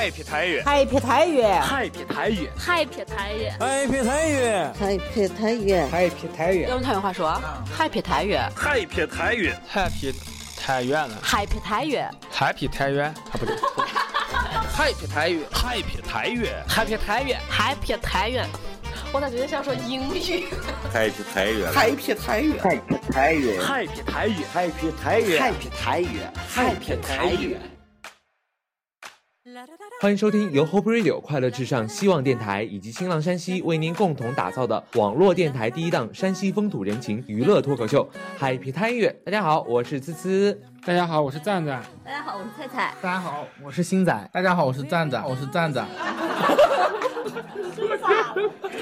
，Happy 太原，Happy 太原，Happy 太原，Happy 太原，Happy 太原，Happy 太原，Happy 太原。用太原话说，Happy 太原，Happy 太原，Happy 太原了，Happy 太原，Happy 太原，啊不对，Happy 太原，Happy 太原，Happy 太原，Happy 太原。我咋觉得像说英语？Happy 太原，Happy 太原，Happy 太原，Happy 太原，Happy 太原，Happy 太原，Happy 太原。欢迎收听由 Hope Radio 快乐至上希望电台以及新浪山西为您共同打造的网络电台第一档山西风土人情娱乐脱口秀《Happy 太原》。大家好，我是呲呲。大家好，我是赞赞。大家好，我是菜菜。大家好，我是星仔。大家好，我是赞赞。我是赞赞。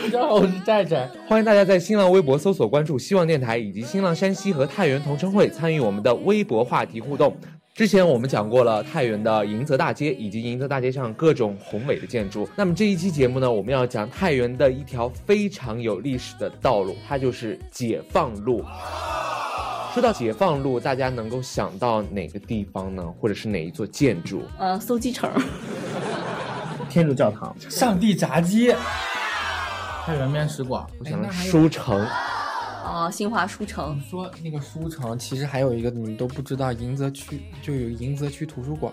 大家好，我是寨寨。欢迎大家在新浪微博搜索关注希望电台以及新浪山西和太原同城会，参与我们的微博话题互动。之前我们讲过了太原的迎泽大街以及迎泽大街上各种宏伟的建筑。那么这一期节目呢，我们要讲太原的一条非常有历史的道路，它就是解放路。说到解放路，大家能够想到哪个地方呢？或者是哪一座建筑？呃，搜鸡城、天主教堂、上帝炸鸡、太原面食馆。我想书城。哦，新华书城。你说那个书城，其实还有一个你们都不知道，迎泽区就有迎泽区图书馆，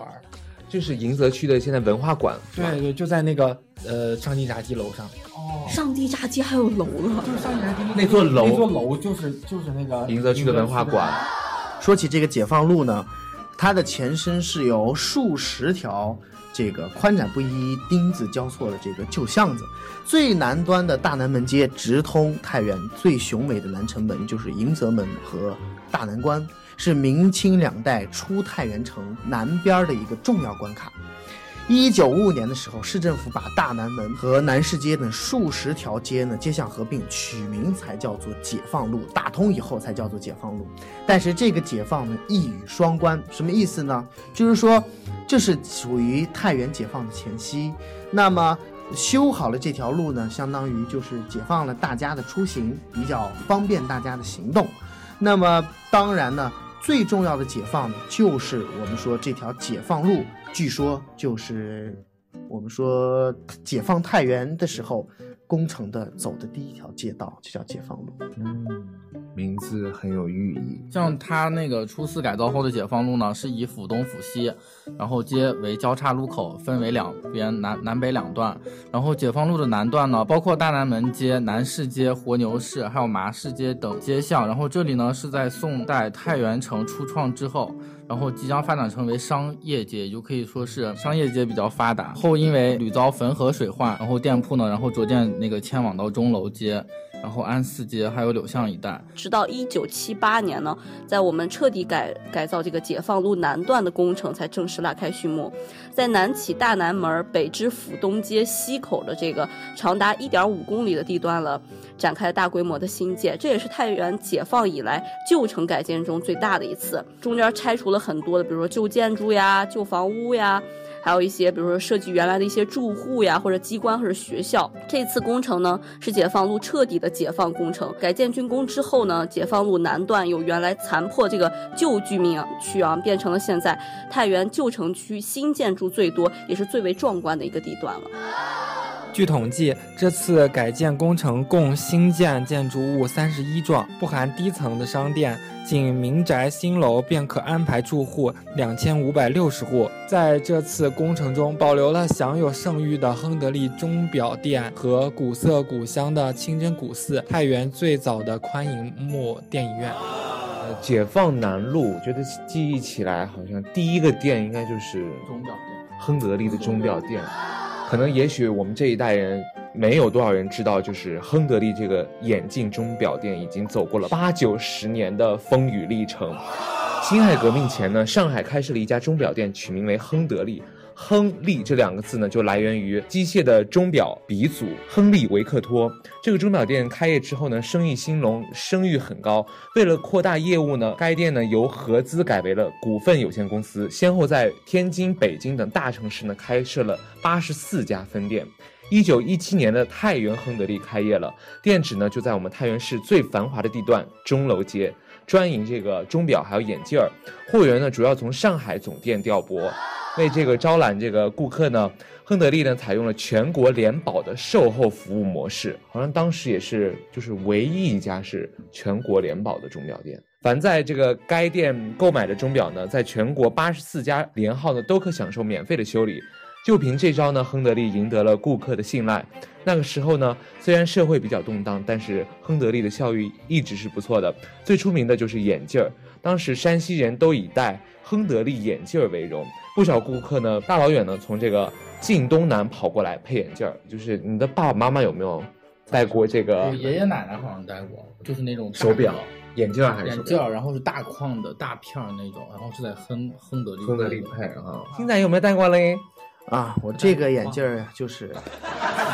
就是迎泽区的现在文化馆。对对，就在那个呃上帝炸鸡楼上。哦，上帝炸鸡还有楼了，就是上帝炸鸡那座楼，那座楼就是就是那个迎泽区的文化馆。说起这个解放路呢，它的前身是由数十条。这个宽窄不一、丁字交错的这个旧巷子，最南端的大南门街直通太原最雄伟的南城门，就是迎泽门和大南关，是明清两代出太原城南边的一个重要关卡。一九五五年的时候，市政府把大南门和南市街等数十条街呢街巷合并，取名才叫做解放路。打通以后才叫做解放路。但是这个解放呢一语双关，什么意思呢？就是说，这是属于太原解放的前夕。那么修好了这条路呢，相当于就是解放了大家的出行，比较方便大家的行动。那么当然呢。最重要的解放就是我们说这条解放路，据说就是我们说解放太原的时候工程的走的第一条街道，就叫解放路。嗯。名字很有寓意，像它那个初次改造后的解放路呢，是以府东府西，然后街为交叉路口，分为两边南南北两段。然后解放路的南段呢，包括大南门街、南市街、活牛市，还有麻市街等街巷。然后这里呢是在宋代太原城初创之后，然后即将发展成为商业街，也就可以说是商业街比较发达。后因为屡遭汾河水患，然后店铺呢，然后逐渐那个迁往到钟楼街。然后安寺街还有柳巷一带，直到一九七八年呢，在我们彻底改改造这个解放路南段的工程才正式拉开序幕，在南起大南门，北至府东街西口的这个长达一点五公里的地段了，展开大规模的新建，这也是太原解放以来旧城改建中最大的一次，中间拆除了很多的，比如说旧建筑呀、旧房屋呀。还有一些，比如说涉及原来的一些住户呀，或者机关或者学校。这次工程呢，是解放路彻底的解放工程。改建竣工之后呢，解放路南段有原来残破这个旧居民区啊，变成了现在太原旧城区新建筑最多也是最为壮观的一个地段了。据统计，这次改建工程共新建建筑物三十一幢，不含低层的商店，仅民宅新楼便可安排住户两千五百六十户。在这次工程中，保留了享有盛誉的亨德利钟表店和古色古香的清真古寺，太原最早的宽银幕电影院。呃，解放南路，我觉得记忆起来好像第一个店应该就是钟表店，亨德利的钟表店。可能也许我们这一代人没有多少人知道，就是亨德利这个眼镜钟表店已经走过了八九十年的风雨历程。辛亥革命前呢，上海开设了一家钟表店，取名为亨德利。亨利这两个字呢，就来源于机械的钟表鼻祖亨利维克托。这个钟表店开业之后呢，生意兴隆，声誉很高。为了扩大业务呢，该店呢由合资改为了股份有限公司，先后在天津、北京等大城市呢开设了八十四家分店。一九一七年的太原亨德利开业了，店址呢就在我们太原市最繁华的地段钟楼街。专营这个钟表还有眼镜儿。货源呢主要从上海总店调拨，为这个招揽这个顾客呢，亨得利呢采用了全国联保的售后服务模式，好像当时也是就是唯一一家是全国联保的钟表店。凡在这个该店购买的钟表呢，在全国八十四家连号呢都可享受免费的修理。就凭这招呢，亨德利赢得了顾客的信赖。那个时候呢，虽然社会比较动荡，但是亨德利的效益一直是不错的。最出名的就是眼镜儿，当时山西人都以戴亨德利眼镜儿为荣。不少顾客呢，大老远呢从这个晋东南跑过来配眼镜儿。就是你的爸爸妈妈有没有戴过这个我爷爷奶奶好像戴过，就是那种手表、眼镜儿还是眼镜儿，然后是大框的大片儿那种，然后是在亨亨德利亨德利配啊？现在有没有戴过嘞？啊，我这个眼镜儿呀，就是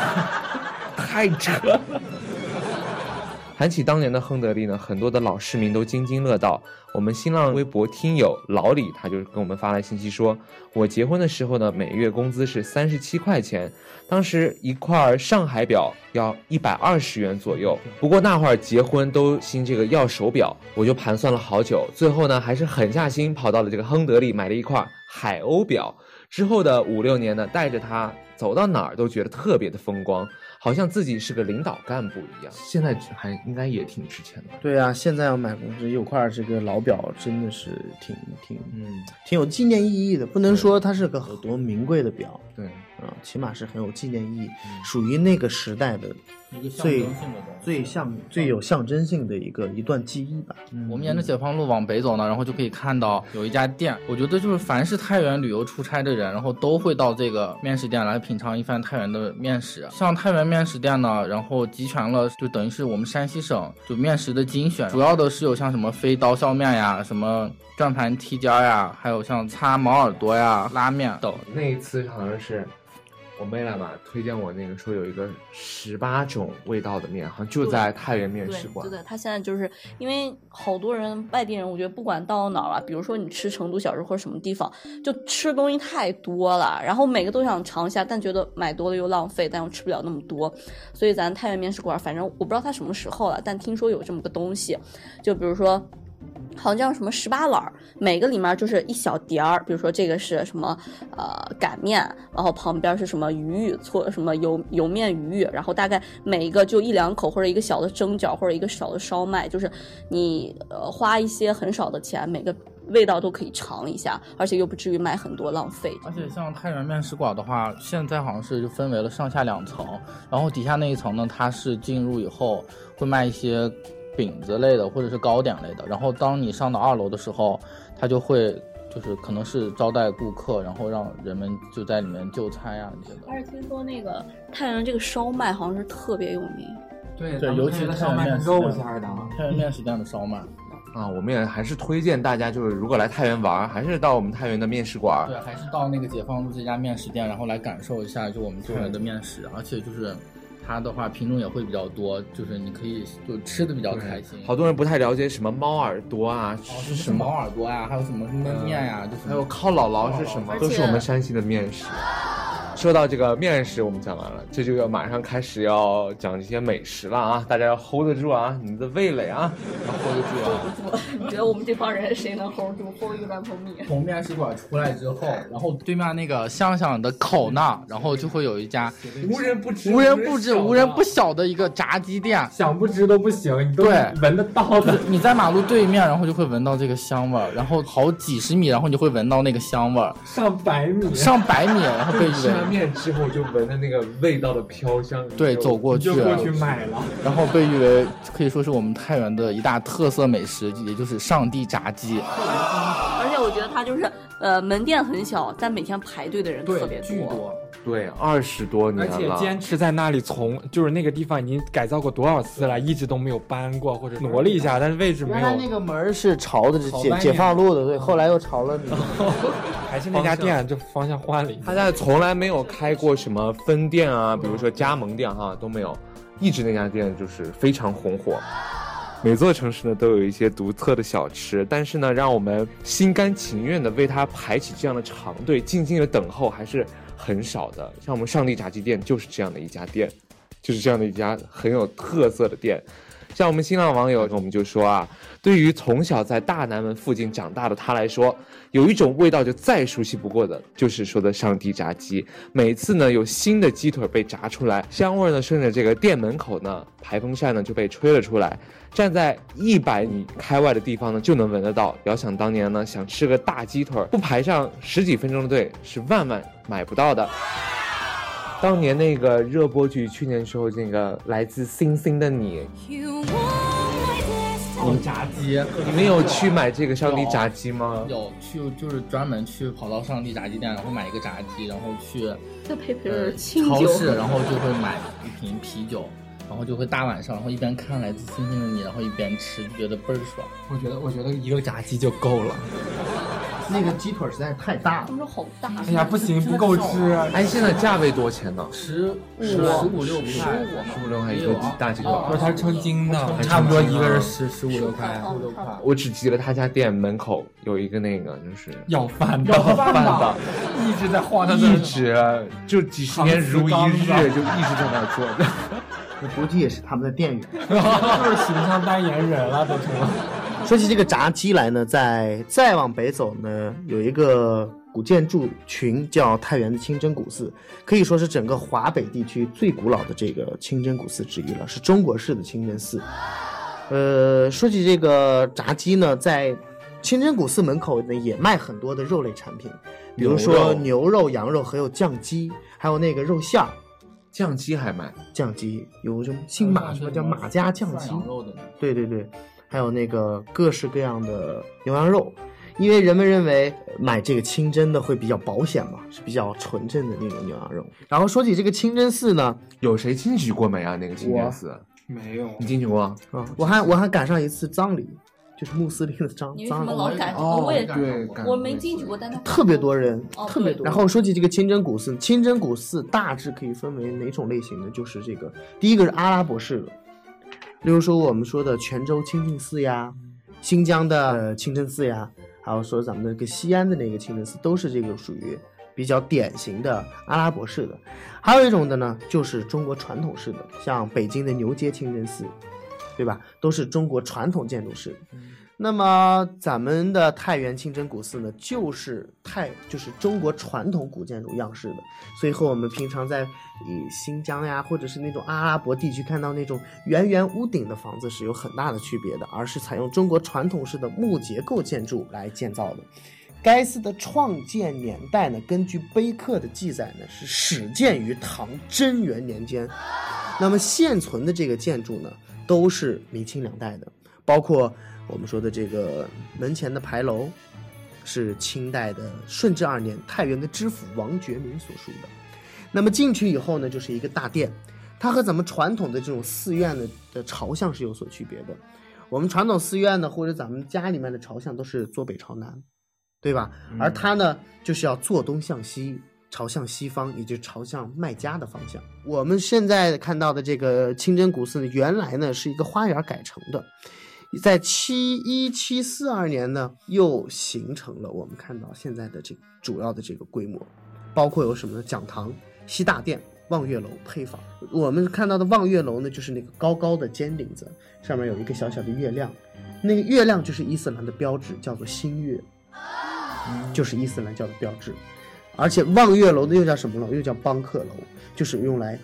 太扯了。谈起当年的亨德利呢，很多的老市民都津津乐道。我们新浪微博听友老李他就跟我们发来信息说，我结婚的时候呢，每月工资是三十七块钱，当时一块上海表要一百二十元左右。不过那会儿结婚都兴这个要手表，我就盘算了好久，最后呢还是狠下心跑到了这个亨德利买了一块海鸥表。之后的五六年呢，带着他走到哪儿都觉得特别的风光，好像自己是个领导干部一样。现在还应该也挺值钱的。对啊，现在要买公司有块这个老表，真的是挺挺嗯，挺有纪念意义的。不能说它是个有多名贵的表对，啊，起码是很有纪念意义，属于那个时代的一个象最征性的东西。最象最有象征性的一个一段记忆吧。我们沿着解放路往北走呢，然后就可以看到有一家店，我觉得就是凡是太原旅游出差的人，然后都会到这个面食店来品尝一番太原的面食。像太原面食店呢，然后集全了，就等于是我们山西省就面食的精选，主要的是有像什么飞刀削面呀，什么转盘踢尖呀，还有像擦毛耳朵呀、拉面等。那一次好像是我妹来嘛推荐我那个说有一个十八种味道的面，好像就在太原面对食，馆对的他现在就是因为好多人外地人，我觉得不管到哪儿啊，比如说你吃成都小吃或者什么地方，就吃的东西太多了，然后每个都想尝一下，但觉得买多了又浪费，但又吃不了那么多，所以咱太原面食馆，反正我不知道它什么时候了，但听说有这么个东西，就比如说。好像叫什么十八碗儿，每个里面就是一小碟儿，比如说这个是什么呃擀面，然后旁边是什么鱼玉搓什么油油面鱼玉，然后大概每一个就一两口或者一个小的蒸饺或者一个小的烧麦，就是你呃花一些很少的钱，每个味道都可以尝一下，而且又不至于买很多浪费。而且像太原面食馆的话，现在好像是就分为了上下两层，然后底下那一层呢，它是进入以后会卖一些饼子类的或者是糕点类的，然后当你上到二楼的时候，它就会就是可能是招待顾客，然后让人们就在里面就餐呀这些的。而且听说那个太原这个烧麦好像是特别有名。对对，尤其是太原面食肉店馅儿的。太原面食店的烧麦，啊，我们也还是推荐大家，就是如果来太原玩，还是到我们太原的面食馆。对，还是到那个解放路这家面食店，然后来感受一下就我们太原的面食，而且就是它的话品种也会比较多，就是你可以就吃的比较开心。好多人不太了解什么猫耳朵啊，哦，是什么猫耳朵呀，还有什么焖面呀，就是还有靠姥姥是什么都是我们山西的面食。说到这个面食，我们讲完了，这就要马上开始要讲这些美食了啊！大家要 hold 得住啊，你们的味蕾啊，要 hold 得住啊！你觉得我们这帮人谁能 hold 住 hold 一个蛋泡面？从面食馆出来之后，然后对面那个香香的口那，然后就会有一家无人不知，无人不知、无人不晓的一个炸鸡店。想不知都不行，你都对闻得到的。你在马路对面，然后就会闻到这个香味儿，然后好几十米，然后你就会闻到那个香味儿，上百米，上百米，然后被誉吃完为面之后就闻着那个味道的飘香，对走过去，就过去买了。然后被誉为可以说是我们太原的一大特色美食，也就是上帝炸鸡。而且我觉得它就是呃门店很小，但每天排队的人特别多，对，二十多年了而且，坚持在那里从就是那个地方已经改造过多少次了，一直都没有搬过或者挪了一下，但是位置没有原来那，个门儿是朝的解解放路的，对，后来又朝了你。还是那家店就方向换了一下。他家从来没有开过什么分店啊，比如说加盟店哈、都没有，一直那家店就是非常红火。每座城市呢都有一些独特的小吃，但是呢，让我们心甘情愿的为它排起这样的长队，静静的等候还是很少的。像我们上帝炸鸡店就是这样的一家店，就是这样的一家很有特色的店。像我们新浪网友，我们就说啊，对于从小在大南门附近长大的他来说，有一种味道就再熟悉不过的，就是说的上帝炸鸡。每次呢有新的鸡腿被炸出来，香味呢顺着这个店门口呢排风扇呢就被吹了出来，站在一百米开外的地方呢就能闻得到。遥想当年呢，想吃个大鸡腿，不排上十几分钟的队是万万买不到的。当年那个热播剧，去年时候那个来自星星的你，有炸鸡，你们有去买这个上帝炸鸡吗？有去就是专门去跑到上帝炸鸡店，然后买一个炸鸡，然后去再配配。超市，然后就会买一瓶啤酒，然后就会大晚上，然后一边看来自星星的你，然后一边吃，就觉得倍儿爽。我觉得，我觉得一个炸鸡就够了。那个鸡腿实在是太大了他。们说好大，哎呀，不行，不够吃。哎，现在价位多少钱呢？十五十五六块，十五六块一个大鸡腿。不是，它是称斤的，差不多一个人十十五六块。五六块。我只记得他家店门口有一个那个，就是要饭的，要饭的，一直在晃他的一直就几十年如一日，就一直在那儿坐着。我估计也是他们的店员。就是形象代言人了，都成了。说起这个炸鸡来呢，在再往北走呢，有一个古建筑群叫太原的清真古寺，可以说是整个华北地区最古老的这个清真古寺之一了，是中国式的清真寺。呃，说起这个炸鸡呢，在清真古寺门口呢也卖很多的肉类产品，比如说牛肉、羊肉，还有酱鸡，还有那个肉馅儿。酱鸡还卖？酱鸡有什么姓马什么叫马家酱鸡？对对对，还有那个各式各样的牛羊肉，因为人们认为买这个清真的会比较保险嘛，是比较纯正的那种牛羊肉。然后说起这个清真寺呢，有谁进去过没啊？那个清真寺没有，你进去过？啊，我还我还赶上一次葬礼，就是穆斯林的葬你为什么葬礼。老赶？哦我也对我没进去过，但他特别多人，哦特别多。然后说起这个清真古寺，清真古寺大致可以分为哪种类型呢？就是这个第一个是阿拉伯式的，例如说我们说的泉州清净寺呀，新疆的呃清真寺呀，还有说咱们那个西安的那个清真寺，都是这个属于比较典型的阿拉伯式的。还有一种的呢，就是中国传统式的，像北京的牛街清真寺，对吧？都是中国传统建筑式的。那么咱们的太原清真古寺呢，就是太就是中国传统古建筑样式的，所以和我们平常在以新疆呀，或者是那种阿拉伯地区看到那种圆圆屋顶的房子是有很大的区别的，而是采用中国传统式的木结构建筑来建造的。该寺的创建年代呢，根据碑刻的记载呢，是始建于唐贞元年间。那么现存的这个建筑呢，都是明清两代的，包括我们说的这个门前的牌楼，是清代的顺治二年太原的知府王觉民所书的。那么进去以后呢，就是一个大殿，它和咱们传统的这种寺院的的朝向是有所区别的。我们传统寺院呢，或者咱们家里面的朝向都是坐北朝南，对吧？而它呢，就是要坐东向西，朝向西方，也就朝向麦加的方向。我们现在看到的这个清真古寺呢，原来呢是一个花园改成的，在七一七四二年呢，又形成了我们看到现在的这主要的这个规模，包括有什么呢？讲堂、西大殿、望月楼、配坊。我们看到的望月楼呢，就是那个高高的尖顶子，上面有一个小小的月亮，那个月亮就是伊斯兰的标志，叫做新月，就是伊斯兰教的标志。而且望月楼的又叫什么楼？又叫邦客楼，就是用来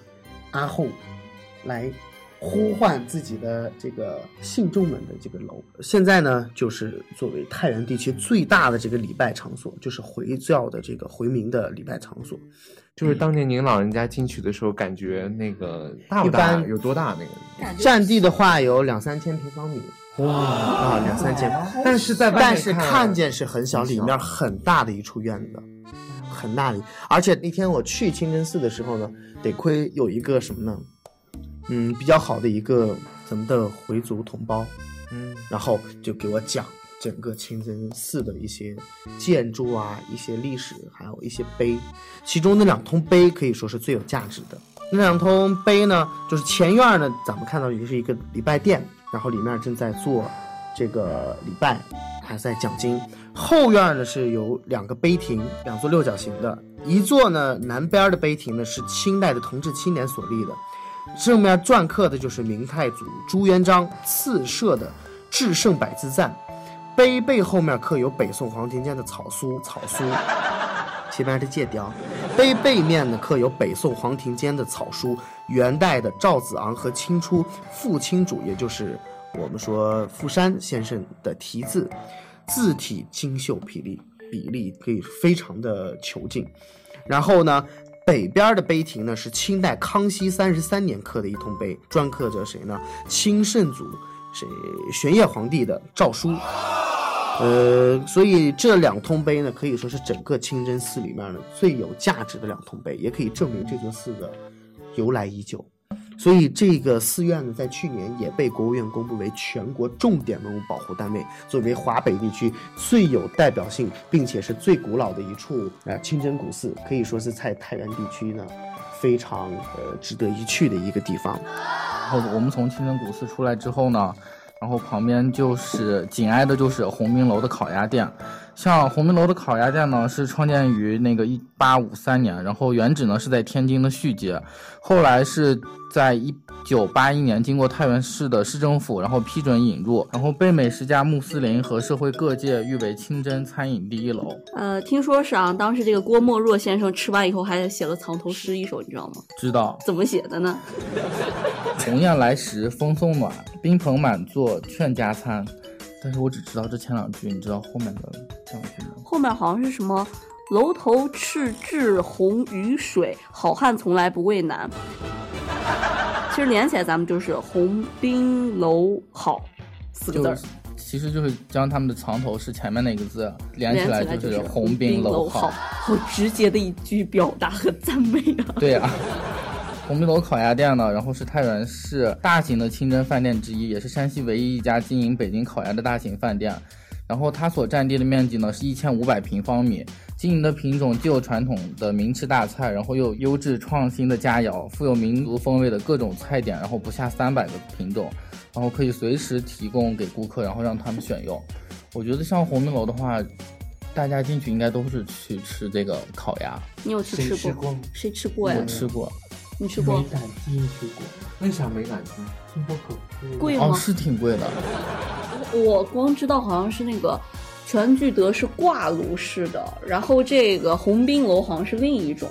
阿訇来呼唤自己的这个信众们的这个楼。现在呢，就是作为太原地区最大的这个礼拜场所，就是回教的这个回民的礼拜场所。就是当年您老人家进去的时候，感觉那个大不大？一般有多大那个？占地的话有两三千平方米。哇啊，两三千，但是在外面但是看看见是很小，很小里面很大的一处院子，很大的。而且那天我去清真寺的时候呢，得亏有一个什么呢？嗯，比较好的一个咱们的回族同胞，嗯，然后就给我讲整个清真寺的一些建筑啊、一些历史，还有一些碑。其中那两通碑可以说是最有价值的。那两通碑呢，就是前院呢，咱们看到也是一个礼拜殿，然后里面正在做这个礼拜，还在讲经。后院呢是有两个碑亭，两座六角形的，一座呢南边的碑亭呢是清代的同治七年所立的。正面篆刻的就是明太祖朱元璋赐设的至圣百字赞，碑背后面刻有北宋黄庭坚的草书草书，前面是借雕，碑背面呢刻有北宋黄庭坚的草书，元代的赵子昂和清初傅清主，也就是我们说傅山先生的题字，字体精秀比例，比例可以非常的遒劲。然后呢，北边的碑亭呢是清代康熙三十三年刻的一通碑，篆刻着谁呢？清圣祖谁玄烨皇帝的诏书。呃，所以这两通碑呢，可以说是整个清真寺里面呢最有价值的两通碑，也可以证明这座寺的由来已久。所以这个寺院呢，在去年也被国务院公布为全国重点文物保护单位，作为华北地区最有代表性并且是最古老的一处呃清真古寺，可以说是在太原地区呢非常呃值得一去的一个地方。然后我们从清真古寺出来之后呢，然后旁边就是紧挨的就是鸿宾楼的烤鸭店。像鸿宾楼的烤鸭店呢，是创建于那个一八五三年，然后原址呢是在天津的续街，后来是在一九八一年经过太原市的市政府，然后批准引入，然后被美食家穆斯林和社会各界誉为清真餐饮第一楼。呃，听说是啊，当时这个郭沫若先生吃完以后还写了藏头诗一首，你知道吗？知道怎么写的呢？鸿雁来时风送暖，宾朋满座劝加餐。但是我只知道这前两句，你知道后面的这两句吗？后面好像是什么“楼头赤雉红于水，好汉从来不畏难”。其实连起来，咱们就是“鸿宾楼好”四个字儿。其实就是将他们的藏头是前面那个字连起来就是“鸿宾楼好”。好直接的一句表达和赞美啊！对啊。鸿宾楼烤鸭店呢，然后是太原市大型的清真饭店之一，也是山西唯一一家经营北京烤鸭的大型饭店。然后它所占地的面积呢是一千五百平方米，经营的品种既有传统的名吃大菜，然后又有优质创新的佳肴，富有民族风味的各种菜点，然后不下三百个品种，然后可以随时提供给顾客，然后让他们选用。我觉得像鸿宾楼的话，大家进去应该都是去吃这个烤鸭。你有去吃过？谁吃过呀？我吃过。你吃过？没敢进去过，为啥没敢进？听说可贵吗？哦，是挺贵的。我光知道好像是那个全聚德是挂炉式的，然后这个鸿宾楼好像是另一种，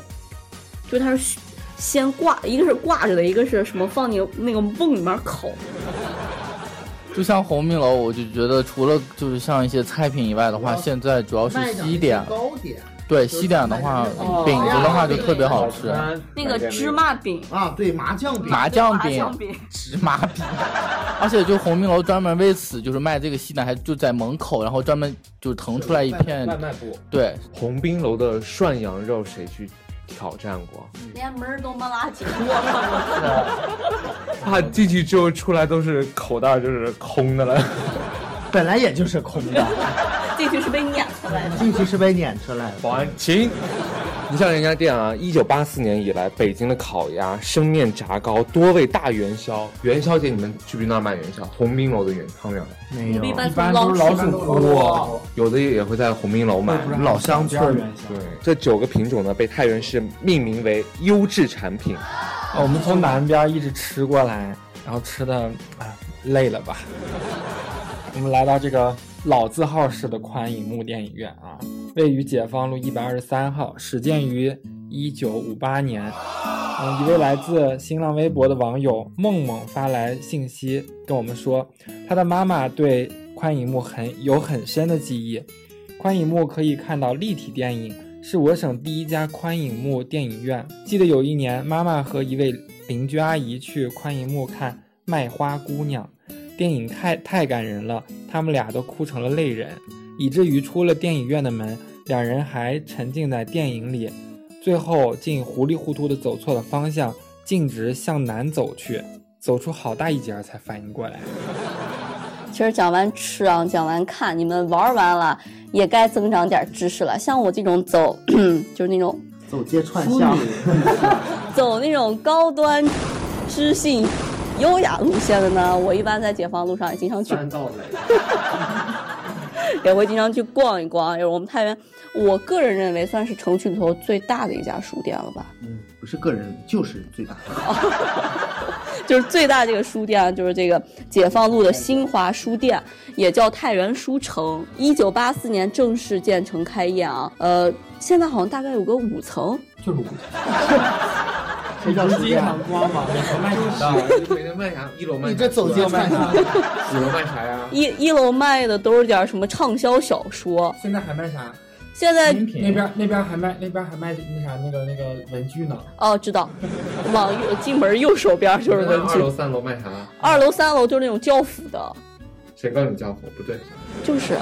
就它是先挂，一个是挂着的，一个是什么放你那个瓮里面烤。就像鸿宾楼，我就觉得除了就是像一些菜品以外的话，现在主要是西点。糕点。对西点的话，饼子的话就特别好吃。那个芝麻饼啊，对麻酱饼，麻酱饼，芝麻饼。而且就鸿宾楼专门为此就是卖这个西点，还就在门口，然后专门就腾出来一片外卖部。对，鸿宾楼的涮羊肉谁去挑战过？连门都没拉进过。啊，进去之后出来都是口袋就是空的了。本来也就是空的。进去是被撵出来的，进去是被撵出来的。保安，请。你像人家店啊，一九八四年以来，北京的烤鸭、生面炸糕多味大元宵。元宵节你们去不去那儿卖元宵？鸿宾楼的元汤圆没有，一般都是老鼠窝。有的也会在鸿宾楼买。老乡村元宵。对，这九个品种呢，被太原市命名为优质产品。我们从南边一直吃过来，然后吃的啊累了吧？我们来到这个。老字号式的宽银幕电影院啊，位于解放路一百二十三号，始建于一九五八年。嗯，一位来自新浪微博的网友梦梦发来信息跟我们说，他的妈妈对宽银幕很有很深的记忆。宽银幕可以看到立体电影，是我省第一家宽银幕电影院。记得有一年，妈妈和一位邻居阿姨去宽银幕看《卖花姑娘》。电影太太感人了，他们俩都哭成了泪人，以至于出了电影院的门，两人还沉浸在电影里，最后竟糊里糊涂的走错了方向，径直向南走去，走出好大一截才反应过来。其实讲完吃啊，讲完看，你们玩完了也该增长点知识了。像我这种走，就是那种走街串巷，走那种高端知性。优雅路线的呢，我一般在解放路上也经常去，也会经常去逛一逛。就是我们太原，我个人认为算是城区里头最大的一家书店了吧？嗯，不是个人，就是最大的。就是最大这个书店啊，就是这个解放路的新华书店，也叫太原书城。一九八四年正式建成开业啊，呃，现在好像大概有个五层，就是五 这叫书店。光嘛，每层卖每天卖啥？一楼卖你这走街串巷，几楼卖啥呀？一一楼卖的都是点什么畅销小说，现在还卖啥？现在那边那边还卖那边还卖那啥那个那个文具呢。哦知道，往右进门右手边就是文具二楼、，三楼卖啥？二楼、三楼就是那种教辅的，谁告诉你教辅？不对，就是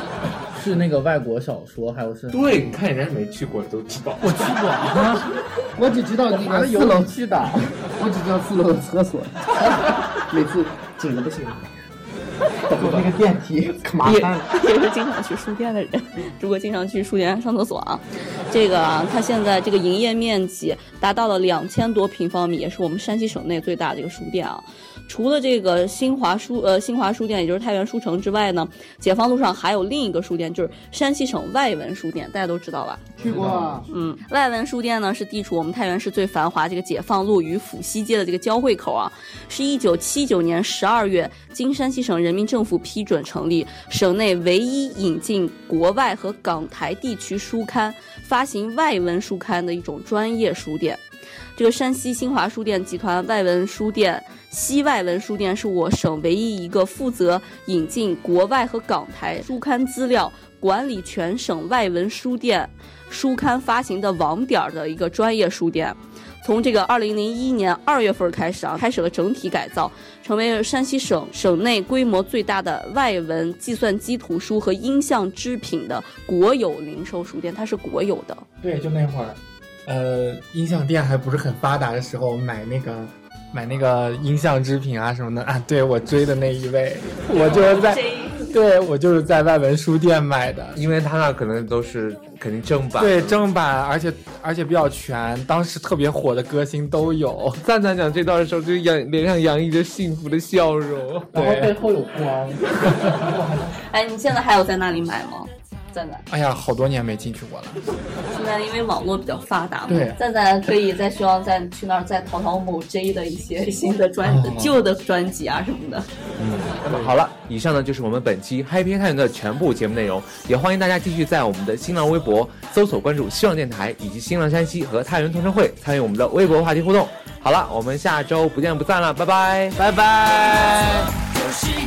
是那个外国小说，还有是对，你看人家没去过都知道。我去过啊，我只知道那个四楼去的，我只知道四楼的厕所，每次紧的不行，等那个电梯可麻也烦了。也是经常去书店的人。如果经常去书店上厕所啊，这个啊，它现在这个营业面积达到了两千多平方米，也是我们山西省内最大的一个书店啊。除了这个新华书呃新华书店，也就是太原书城之外呢，解放路上还有另一个书店，就是山西省外文书店，大家都知道吧？去过。嗯，外文书店呢是地处我们太原市最繁华这个解放路与府西街的这个交汇口啊，是一九七九年十二月经山西省人民政府批准成立，省内唯一引进国外和港台地区书刊、发行外文书刊的一种专业书店。这个山西新华书店集团外文书店西外文书店是我省唯一一个负责引进国外和港台书刊资料、管理全省外文书店书刊发行的网点的一个专业书店。从这个二零零一年二月份开始啊，开始了整体改造，成为山西省省内规模最大的外文计算机图书和音像制品的国有零售书店，它是国有的。对，就那会儿，呃，音像店还不是很发达的时候，买那个买那个音像制品啊什么的啊。对我追的那一位，我就是在，对我就是在外文书店买的。因为他那可能都是肯定正版。对，正版，而且而且比较全，当时特别火的歌星都有。赞赞讲这段的时候，就洋脸上洋溢着幸福的笑容。然后背后有光，哎，你现在还有在那里买吗？赞赞，哎呀，好多年没进去过了。现在因为网络比较发达嘛，对赞赞可以再希望再去那儿再淘淘某 J 的一些 新的专、哦旧的专辑啊什么的。嗯那么好了，以上呢就是我们本期 Happy 太原的全部节目内容，也欢迎大家继续在我们的新浪微博搜索关注希望电台以及新浪山西和太原同城会，参与我们的微博话题互动。好了，我们下周不见不散了，拜拜，拜拜。